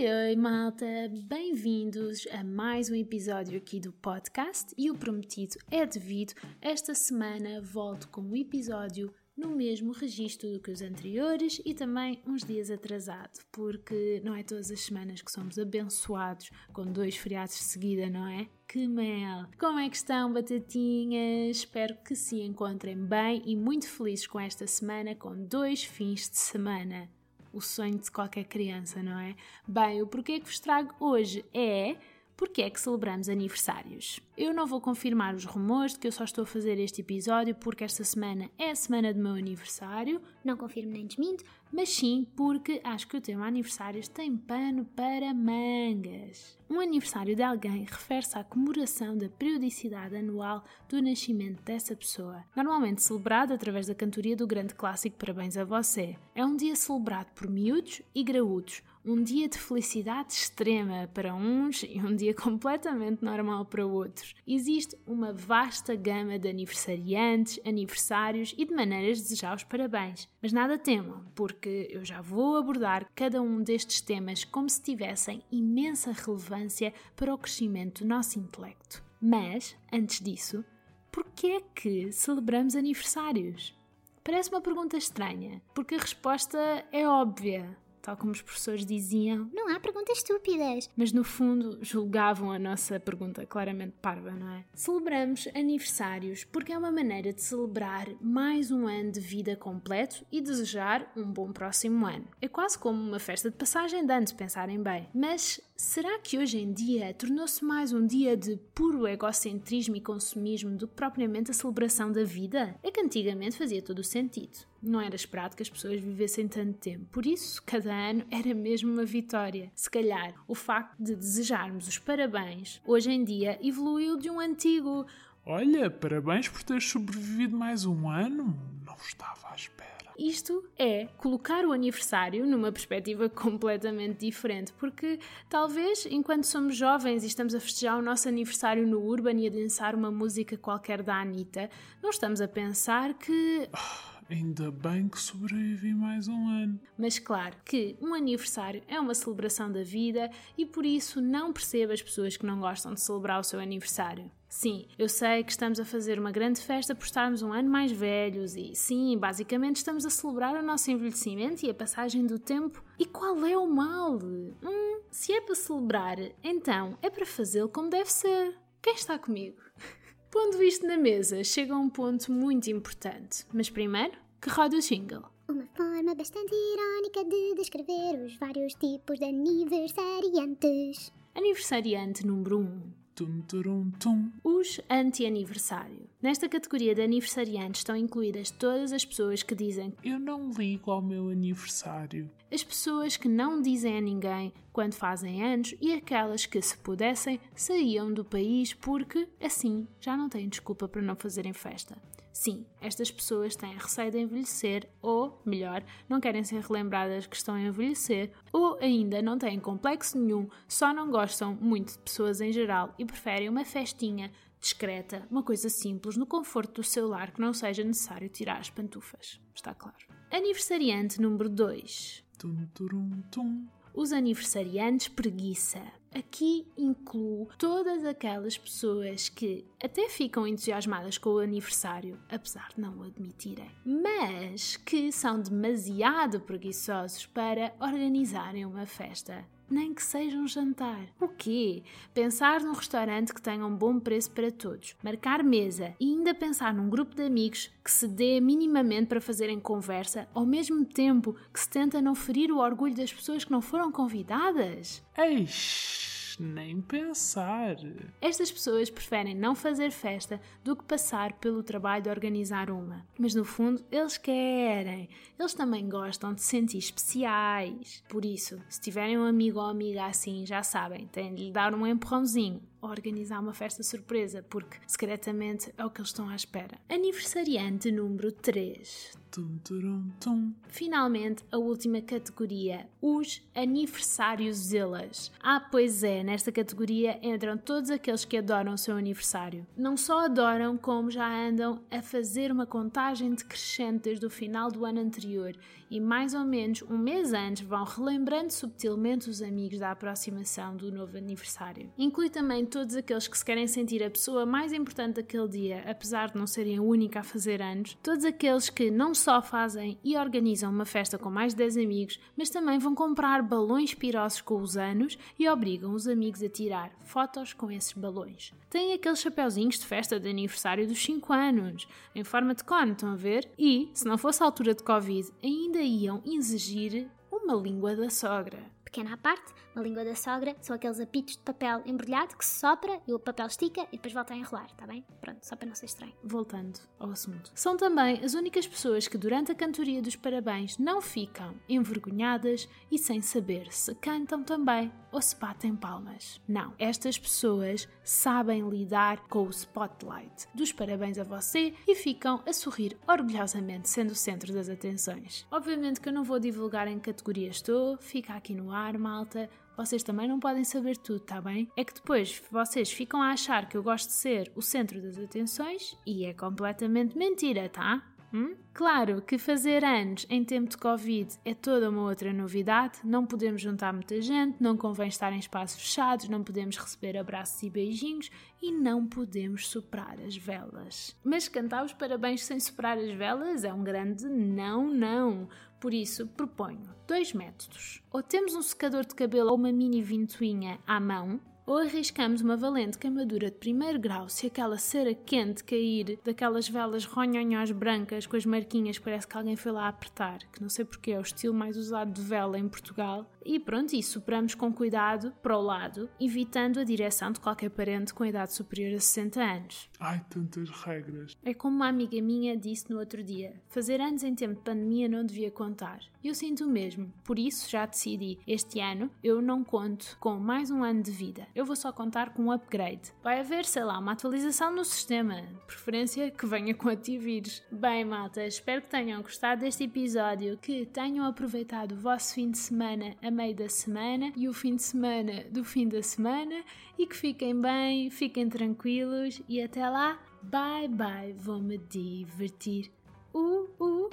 Oi, oi, malta! Bem-vindos a mais um episódio aqui do podcast e o prometido é devido. Esta semana volto com um episódio no mesmo registro do que os anteriores e também uns dias atrasado, porque não é todas as semanas que somos abençoados com dois feriados de seguida, não é? Que mel! Como é que estão, batatinhas? Espero que se encontrem bem e muito felizes com esta semana, com dois fins de semana o sonho de qualquer criança, não é? Bem, o porquê que vos trago hoje é porque é que celebramos aniversários. Eu não vou confirmar os rumores de que eu só estou a fazer este episódio porque esta semana é a semana do meu aniversário, não confirmo nem desminto, mas sim porque acho que o tema aniversários tem pano para mangas. Um aniversário de alguém refere-se à comemoração da periodicidade anual do nascimento dessa pessoa, normalmente celebrado através da cantoria do grande clássico Parabéns a Você. É um dia celebrado por miúdos e graúdos, um dia de felicidade extrema para uns e um dia completamente normal para outros. Existe uma vasta gama de aniversariantes, aniversários e de maneiras de desejar os parabéns. Mas nada temam, porque eu já vou abordar cada um destes temas como se tivessem imensa relevância para o crescimento do nosso intelecto. Mas, antes disso, por que é que celebramos aniversários? Parece uma pergunta estranha, porque a resposta é óbvia tal como os professores diziam. Não há perguntas estúpidas. Mas no fundo julgavam a nossa pergunta claramente parva, não é? Celebramos aniversários porque é uma maneira de celebrar mais um ano de vida completo e desejar um bom próximo ano. É quase como uma festa de passagem de ano, se pensarem bem. Mas será que hoje em dia tornou-se mais um dia de puro egocentrismo e consumismo do que propriamente a celebração da vida? É que antigamente fazia todo o sentido. Não era esperado que as pessoas vivessem tanto tempo. Por isso, cada ano era mesmo uma vitória. Se calhar, o facto de desejarmos os parabéns hoje em dia evoluiu de um antigo. Olha, parabéns por teres sobrevivido mais um ano. Não estava à espera. Isto é colocar o aniversário numa perspectiva completamente diferente, porque talvez enquanto somos jovens e estamos a festejar o nosso aniversário no Urban e a dançar uma música qualquer da Anitta, não estamos a pensar que. Oh Ainda bem que sobrevivi mais um ano. Mas claro que um aniversário é uma celebração da vida e por isso não percebo as pessoas que não gostam de celebrar o seu aniversário. Sim, eu sei que estamos a fazer uma grande festa por estarmos um ano mais velhos e sim, basicamente estamos a celebrar o nosso envelhecimento e a passagem do tempo. E qual é o mal? Hum, se é para celebrar, então é para fazê-lo como deve ser. Quem está comigo? Pondo isto na mesa, chega a um ponto muito importante. Mas primeiro, que roda o jingle. Uma forma bastante irónica de descrever os vários tipos de aniversariantes. Aniversariante número 1. Um. Tum, turum, tum. Os anti-aniversário. Nesta categoria de aniversariantes estão incluídas todas as pessoas que dizem Eu não ligo ao meu aniversário. As pessoas que não dizem a ninguém quando fazem anos e aquelas que, se pudessem, saíam do país porque, assim, já não têm desculpa para não fazerem festa. Sim, estas pessoas têm receio de envelhecer, ou, melhor, não querem ser relembradas que estão a envelhecer, ou ainda não têm complexo nenhum, só não gostam muito de pessoas em geral e preferem uma festinha discreta, uma coisa simples, no conforto do seu lar que não seja necessário tirar as pantufas. Está claro. Aniversariante número 2. Tum, turum, tum os aniversariantes preguiça. Aqui incluo todas aquelas pessoas que até ficam entusiasmadas com o aniversário, apesar de não o admitirem, mas que são demasiado preguiçosos para organizarem uma festa nem que seja um jantar. O quê? Pensar num restaurante que tenha um bom preço para todos, marcar mesa e ainda pensar num grupo de amigos que se dê minimamente para fazerem conversa, ao mesmo tempo que se tenta não ferir o orgulho das pessoas que não foram convidadas? Eish! Nem pensar. Estas pessoas preferem não fazer festa do que passar pelo trabalho de organizar uma. Mas no fundo, eles querem. Eles também gostam de se sentir especiais. Por isso, se tiverem um amigo ou amiga assim, já sabem, têm de lhe dar um empurrãozinho. Organizar uma festa surpresa, porque secretamente é o que eles estão à espera. Aniversariante número 3. Tum, turum, tum. Finalmente, a última categoria, os aniversários zelas. Ah, pois é, nesta categoria entram todos aqueles que adoram o seu aniversário. Não só adoram, como já andam a fazer uma contagem decrescente desde o final do ano anterior e mais ou menos um mês antes vão relembrando subtilmente os amigos da aproximação do novo aniversário. Inclui também todos aqueles que se querem sentir a pessoa mais importante daquele dia, apesar de não serem a única a fazer anos, todos aqueles que não só fazem e organizam uma festa com mais de 10 amigos, mas também vão comprar balões pirosos com os anos e obrigam os amigos a tirar fotos com esses balões. Têm aqueles chapeuzinhos de festa de aniversário dos 5 anos, em forma de cone, estão a ver? E, se não fosse a altura de Covid, ainda iam exigir uma língua da sogra. Pequena à parte, uma língua da sogra são aqueles apitos de papel embrulhado que se sopra e o papel estica e depois volta a enrolar, tá bem? Pronto, só para não ser estranho. Voltando ao assunto. São também as únicas pessoas que durante a cantoria dos parabéns não ficam envergonhadas e sem saber se cantam também ou se batem palmas. Não, estas pessoas sabem lidar com o spotlight dos parabéns a você e ficam a sorrir orgulhosamente sendo o centro das atenções. Obviamente que eu não vou divulgar em que categoria estou, fica aqui no ar, malta. Vocês também não podem saber tudo, tá bem? É que depois vocês ficam a achar que eu gosto de ser o centro das atenções e é completamente mentira, tá? Hum? Claro que fazer anos em tempo de Covid é toda uma outra novidade, não podemos juntar muita gente, não convém estar em espaços fechados, não podemos receber abraços e beijinhos e não podemos soprar as velas. Mas cantar os parabéns sem soprar as velas é um grande não, não. Por isso, proponho dois métodos. Ou temos um secador de cabelo ou uma mini ventoinha à mão, ou arriscamos uma valente queimadura de primeiro grau se aquela cera quente cair daquelas velas ronhonhós brancas com as marquinhas que parece que alguém foi lá apertar, que não sei porque é o estilo mais usado de vela em Portugal. E pronto, e sopramos com cuidado para o lado, evitando a direção de qualquer parente com idade superior a 60 anos. Ai, tantas regras. É como uma amiga minha disse no outro dia: fazer anos em tempo de pandemia não devia contar. Eu sinto o mesmo, por isso já decidi: este ano eu não conto com mais um ano de vida, eu vou só contar com um upgrade. Vai haver, sei lá, uma atualização no sistema, de preferência que venha com antivírus. Bem, malta, espero que tenham gostado deste episódio, que tenham aproveitado o vosso fim de semana meio da semana e o fim de semana do fim da semana e que fiquem bem, fiquem tranquilos e até lá, bye bye, vou-me divertir. Uh, uh.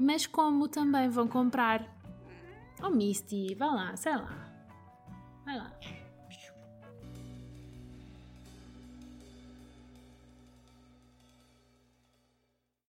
Mas como também vão comprar? Oh Misty, vá lá, sei lá. Vai lá.